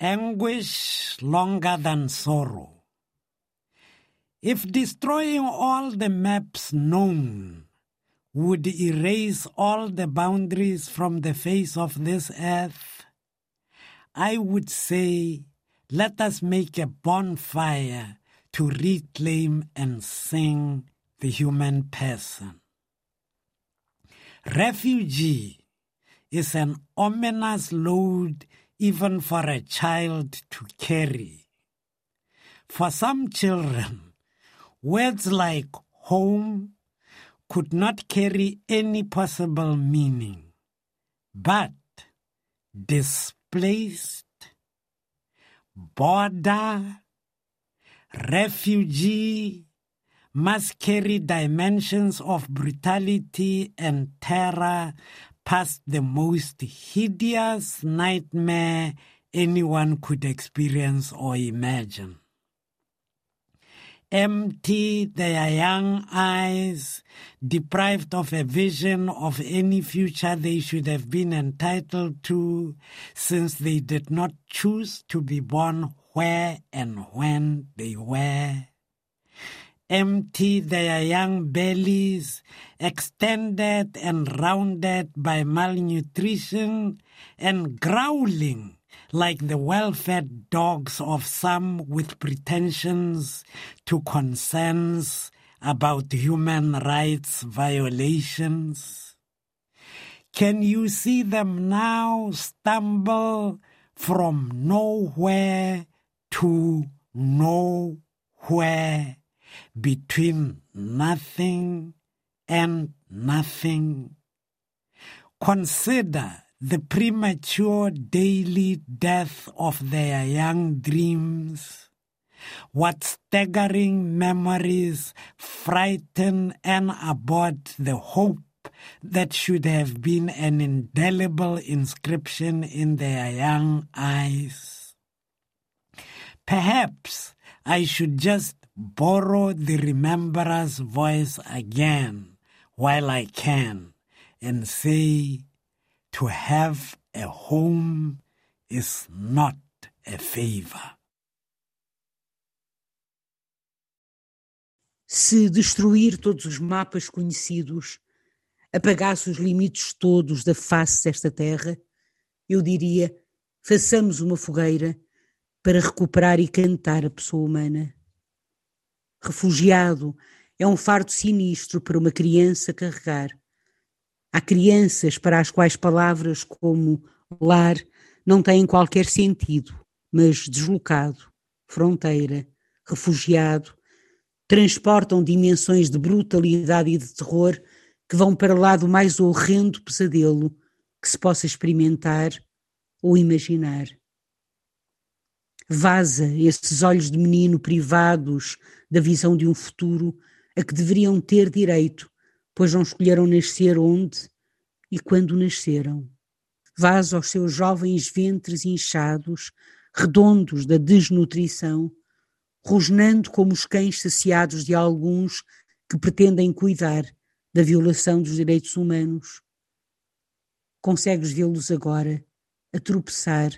Anguish longer than sorrow. If destroying all the maps known would erase all the boundaries from the face of this earth, I would say, let us make a bonfire to reclaim and sing the human person. Refugee is an ominous load even for a child to carry. For some children, words like home could not carry any possible meaning, but displaced, border, refugee must carry dimensions of brutality and terror past the most hideous nightmare anyone could experience or imagine. Empty their young eyes, deprived of a vision of any future they should have been entitled to, since they did not choose to be born where and when they were empty their young bellies, extended and rounded by malnutrition, and growling like the well fed dogs of some with pretensions to concerns about human rights violations? Can you see them now stumble from nowhere to nowhere? Between nothing and nothing. Consider the premature daily death of their young dreams. What staggering memories frighten and abort the hope that should have been an indelible inscription in their young eyes. Perhaps I should just borrow the rememberer's voice again while I can and say, to have a home is not a favor. Se destruir todos os mapas conhecidos apagasse os limites todos da face desta terra, eu diria: façamos uma fogueira para recuperar e cantar a pessoa humana refugiado, é um fardo sinistro para uma criança carregar. Há crianças para as quais palavras como lar não têm qualquer sentido, mas deslocado, fronteira, refugiado, transportam dimensões de brutalidade e de terror que vão para lá do mais horrendo pesadelo que se possa experimentar ou imaginar. Vaza esses olhos de menino privados da visão de um futuro a que deveriam ter direito, pois não escolheram nascer onde e quando nasceram. Vaza aos seus jovens ventres inchados, redondos da desnutrição, rosnando como os cães saciados de alguns que pretendem cuidar da violação dos direitos humanos. Consegues vê-los agora a tropeçar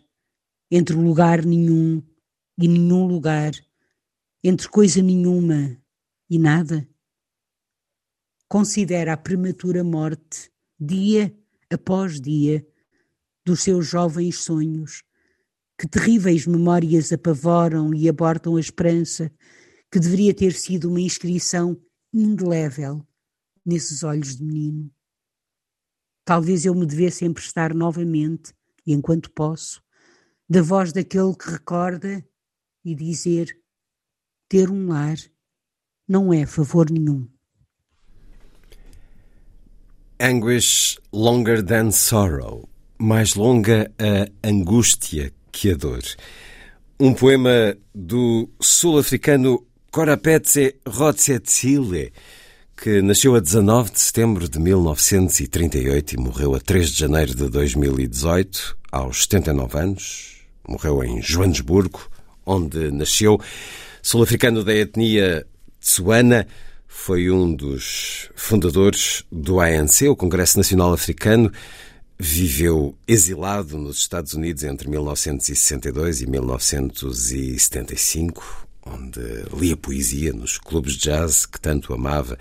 entre lugar nenhum e nenhum lugar, entre coisa nenhuma e nada? Considera a prematura morte, dia após dia, dos seus jovens sonhos, que terríveis memórias apavoram e abortam a esperança que deveria ter sido uma inscrição indelével nesses olhos de menino. Talvez eu me devesse emprestar novamente, e enquanto posso, da voz daquele que recorda e dizer: ter um lar não é favor nenhum. Anguish longer than sorrow. Mais longa a angústia que a dor. Um poema do sul-africano Korapetse Rotsetsile, que nasceu a 19 de setembro de 1938 e morreu a 3 de janeiro de 2018, aos 79 anos. Morreu em Joanesburgo, onde nasceu. Sul-africano da etnia Tsuana, foi um dos fundadores do ANC, o Congresso Nacional Africano. Viveu exilado nos Estados Unidos entre 1962 e 1975, onde lia poesia nos clubes de jazz que tanto amava,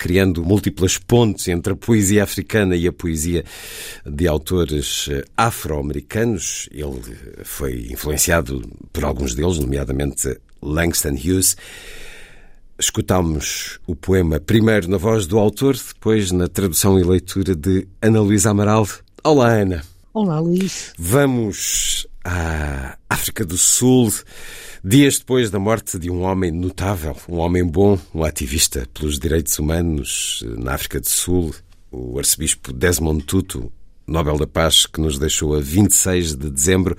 criando múltiplas pontes entre a poesia africana e a poesia de autores afro-americanos. Ele foi influenciado por alguns deles, nomeadamente Langston Hughes. Escutámos o poema primeiro na voz do autor, depois na tradução e leitura de Ana Luísa Amaral. Olá, Ana. Olá, Luís. Vamos à África do Sul, dias depois da morte de um homem notável, um homem bom, um ativista pelos direitos humanos na África do Sul, o arcebispo Desmond Tutu, Nobel da Paz, que nos deixou a 26 de dezembro.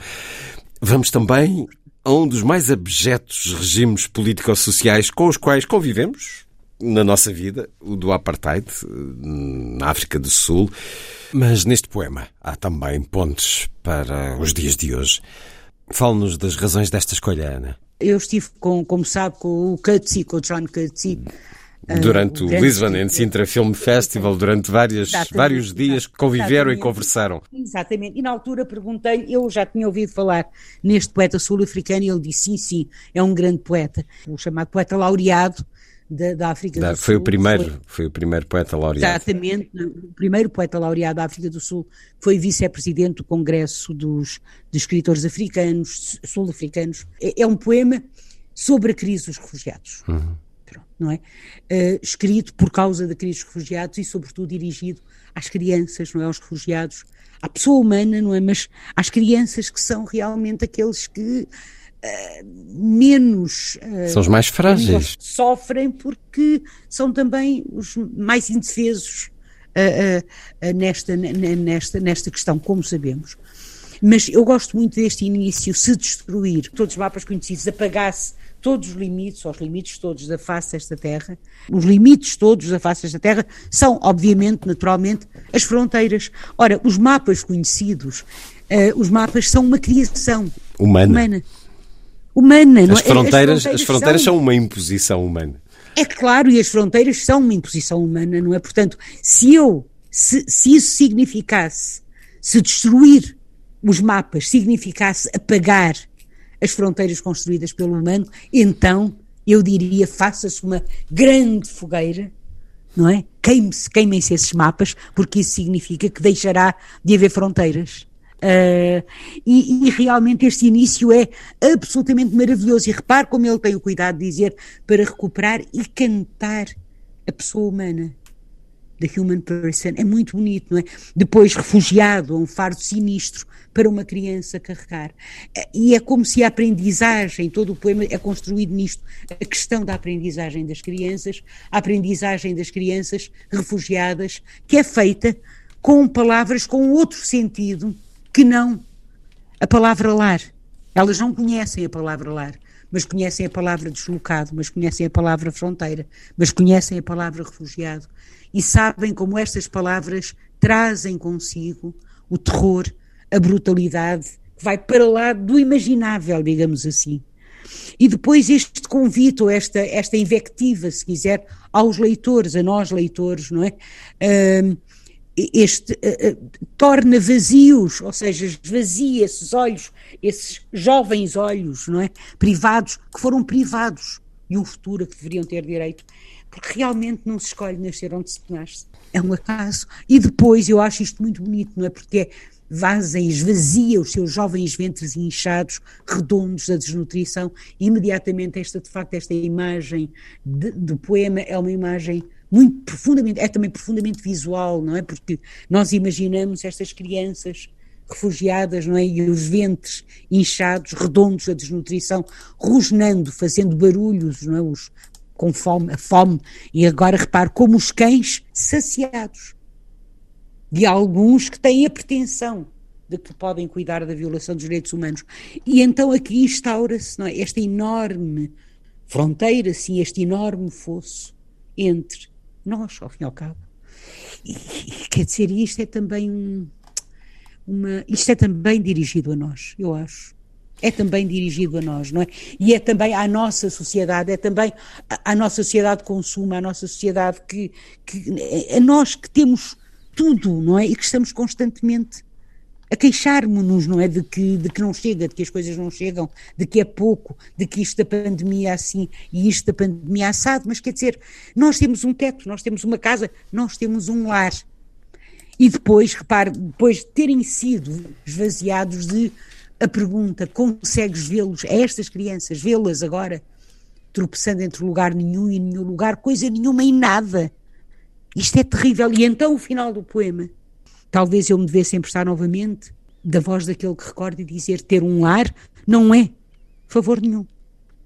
Vamos também a um dos mais abjetos regimes político-sociais com os quais convivemos na nossa vida, o do apartheid, na África do Sul. Mas neste poema há também pontes para os dias de hoje. Fale-nos das razões desta escolha, Ana. Eu estive, com, como sabe, com o Cutsy, com o John Cutsy, Durante uh, o, o Lisbon and Sintra Film Festival, durante várias, vários dias que conviveram exatamente. e conversaram. Exatamente. E na altura perguntei-lhe, eu já tinha ouvido falar neste poeta sul-africano e ele disse sim, sim, é um grande poeta, o chamado poeta laureado da, da África da, do foi Sul. O primeiro, foi, foi, o primeiro poeta laureado. Exatamente, o primeiro poeta laureado da África do Sul foi vice-presidente do Congresso dos, dos Escritores Africanos, Sul-Africanos. É, é, um poema sobre a crise dos refugiados. Uhum não é? Uh, escrito por causa da crise dos refugiados e, sobretudo, dirigido às crianças, não é? Aos refugiados, à pessoa humana, não é? Mas às crianças que são realmente aqueles que menos. Uh, são os mais frágeis. Sofrem porque são também os mais indefesos nesta, nesta, nesta questão, como sabemos. Mas eu gosto muito deste início, se destruir todos os mapas conhecidos, apagar-se todos os limites, ou os limites todos da face desta terra, os limites todos da face desta terra são, obviamente, naturalmente, as fronteiras. Ora, os mapas conhecidos, uh, os mapas são uma criação humana. Humana. Humana as, não é? fronteiras, as fronteiras, as fronteiras são... são uma imposição humana. É claro, e as fronteiras são uma imposição humana, não é? Portanto, se eu, se, se isso significasse, se destruir os mapas significasse apagar as fronteiras construídas pelo humano, então eu diria faça-se uma grande fogueira, não é? Queime-se, queimem-se esses mapas, porque isso significa que deixará de haver fronteiras. Uh, e, e, realmente este início é absolutamente maravilhoso. E repare como ele tem o cuidado de dizer para recuperar e cantar a pessoa humana. The Human Person, é muito bonito, não é? Depois refugiado um fardo sinistro para uma criança carregar. E é como se a aprendizagem, todo o poema é construído nisto, a questão da aprendizagem das crianças, a aprendizagem das crianças refugiadas, que é feita com palavras com outro sentido que não a palavra lar. Elas não conhecem a palavra lar mas conhecem a palavra deslocado, mas conhecem a palavra fronteira, mas conhecem a palavra refugiado e sabem como estas palavras trazem consigo o terror, a brutalidade, que vai para lá do imaginável, digamos assim. E depois este convite, ou esta, esta invectiva, se quiser, aos leitores, a nós leitores, não é? Uh, este uh, torna vazios, ou seja, esvazia esses olhos, esses jovens olhos, não é? Privados, que foram privados de um futuro a que deveriam ter direito, porque realmente não se escolhe nascer onde se nasce. É um acaso. E depois eu acho isto muito bonito, não é? Porque é vaza esvazia os seus jovens ventres inchados, redondos da desnutrição, e imediatamente esta, de facto, esta imagem do poema é uma imagem muito profundamente, é também profundamente visual, não é? Porque nós imaginamos estas crianças refugiadas, não é? E os ventres inchados, redondos, a desnutrição, rosnando, fazendo barulhos, não é? Os, com fome, a fome. E agora repare como os cães saciados. De alguns que têm a pretensão de que podem cuidar da violação dos direitos humanos. E então aqui instaura-se é? esta enorme fronteira, sim, este enorme fosso entre nós, ao fim e ao cabo. E, e quer dizer, isto é também um, uma. Isto é também dirigido a nós, eu acho. É também dirigido a nós, não é? E é também à nossa sociedade, é também à, nossa sociedade de consumo, à nossa sociedade que, que. a nós que temos tudo, não é? E que estamos constantemente a queixarmos-nos, não é? De que, de que não chega, de que as coisas não chegam, de que é pouco, de que isto da pandemia é assim e isto da pandemia é assado, mas quer dizer, nós temos um teto, nós temos uma casa, nós temos um lar. E depois, repare, depois de terem sido esvaziados de a pergunta, consegues vê-los, a estas crianças, vê-las agora, tropeçando entre lugar nenhum e nenhum lugar, coisa nenhuma e nada. Isto é terrível. E então o final do poema Talvez eu me devesse emprestar novamente da voz daquele que recorda e dizer ter um lar não é favor nenhum.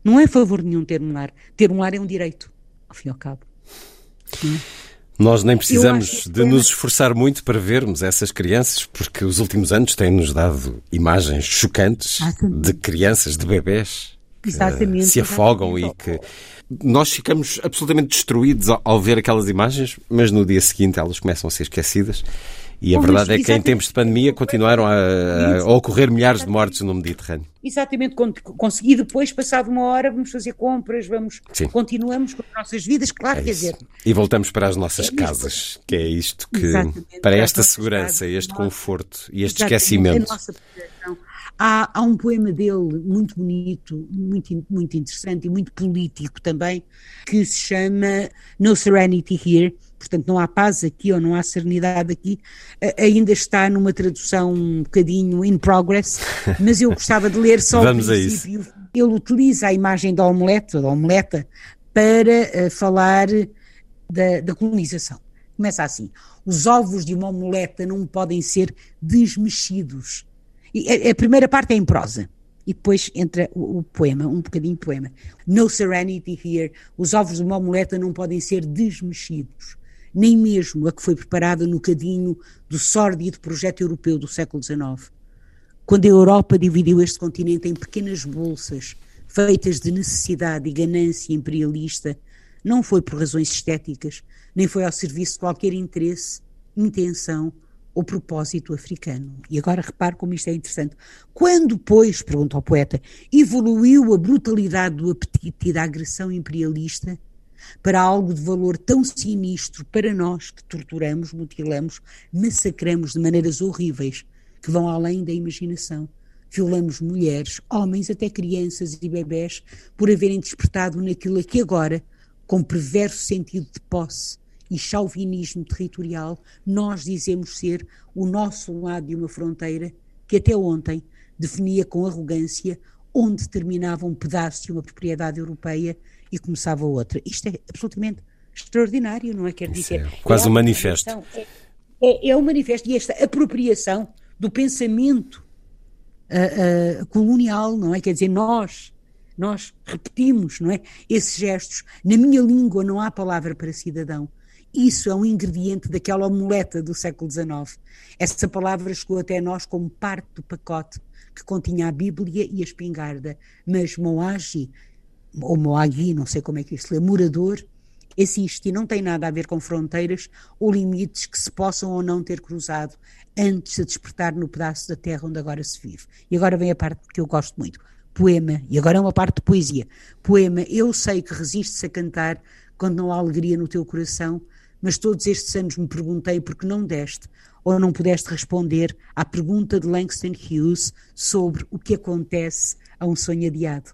Não é favor nenhum ter um lar. Ter um lar é um direito, ao fim e ao cabo. Nós nem precisamos de nos esforçar muito para vermos essas crianças, porque os últimos anos têm-nos dado imagens chocantes de crianças, de bebés que exatamente, se afogam exatamente. e que nós ficamos absolutamente destruídos ao ver aquelas imagens, mas no dia seguinte elas começam a ser esquecidas e a verdade é que em tempos de pandemia continuaram a, a, ocorrer milhares de mortes no Mediterrâneo. Exatamente, consegui depois, passado uma hora, vamos fazer compras, vamos, Sim. continuamos com as nossas vidas, claro, é quer dizer. E voltamos para as nossas é casas, que é isto que, Exatamente, para esta segurança, este conforto e este esquecimento. Há, há, um poema dele muito bonito, muito, muito interessante e muito político também, que se chama No Serenity Here, portanto não há paz aqui ou não há serenidade aqui, ainda está numa tradução um bocadinho in progress, mas eu gostava de ler só Vamos o princípio. Ele utiliza a imagem da omelete, da omeleta, para uh, falar da, da colonização. Começa assim: os ovos de uma omeleta não podem ser desmexidos. E a, a primeira parte é em prosa e depois entra o, o, poema, um bocadinho de poema. No serenity here, os ovos de uma omeleta não podem ser desmexidos nem mesmo a que foi preparada no cadinho do sórdido projeto europeu do século XIX. Quando a Europa dividiu este continente em pequenas bolsas, feitas de necessidade e ganância imperialista, não foi por razões estéticas, nem foi ao serviço de qualquer interesse, intenção ou propósito africano. E agora repare como isto é interessante. Quando, pois, pergunta o poeta, evoluiu a brutalidade do apetite e da agressão imperialista, para algo de valor tão sinistro para nós que torturamos, mutilamos, massacramos de maneiras horríveis que vão além da imaginação. Violamos mulheres, homens, até crianças e bebés por haverem despertado naquilo que agora, com perverso sentido de posse e chauvinismo territorial, nós dizemos ser o nosso lado de uma fronteira que até ontem definia com arrogância onde terminava um pedaço de uma propriedade europeia e começava outra. Isto é absolutamente extraordinário, não é? Quer dizer, é quase é um manifesto. É, é, é um manifesto e esta apropriação do pensamento uh, uh, colonial, não é? Quer dizer, nós, nós repetimos, não é? Esses gestos. Na minha língua não há palavra para cidadão. Isso é um ingrediente daquela omeleta do século XIX. Essa palavra chegou até nós como parte do pacote que continha a Bíblia e a espingarda, mas Moagi ou Moagi, não sei como é que isto lê, morador, existe e não tem nada a ver com fronteiras ou limites que se possam ou não ter cruzado antes de despertar no pedaço da terra onde agora se vive. E agora vem a parte que eu gosto muito. Poema, e agora é uma parte de poesia. Poema, eu sei que resistes a cantar quando não há alegria no teu coração, mas todos estes anos me perguntei por que não deste ou não pudeste responder à pergunta de Langston Hughes sobre o que acontece a um sonho adiado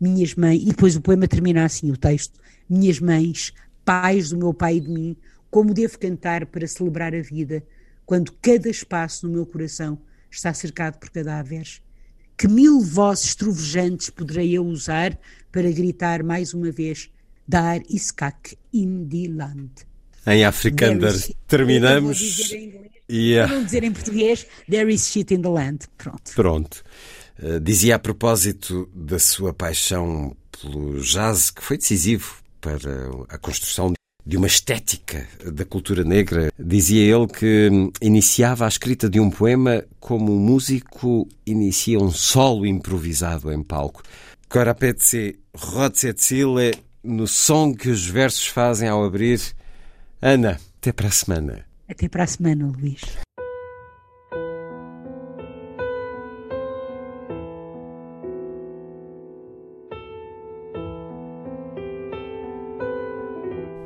minhas mães, e depois o poema termina assim, o texto, minhas mães, pais do meu pai e de mim, como devo cantar para celebrar a vida, quando cada espaço no meu coração está cercado por cadáveres? Que mil vozes trovejantes poderei eu usar para gritar mais uma vez Dar Iskak in die Land? Em Afrikander terminamos. Yeah. Para não dizer em português, there is shit in the land. Pronto. Pronto. Uh, dizia a propósito da sua paixão pelo jazz, que foi decisivo para a construção de uma estética da cultura negra. Dizia ele que iniciava a escrita de um poema como um músico inicia um solo improvisado em palco. Korapetse Rotsetsile, no som que os versos fazem ao abrir. Ana, até para a semana. Até para a semana, Luís.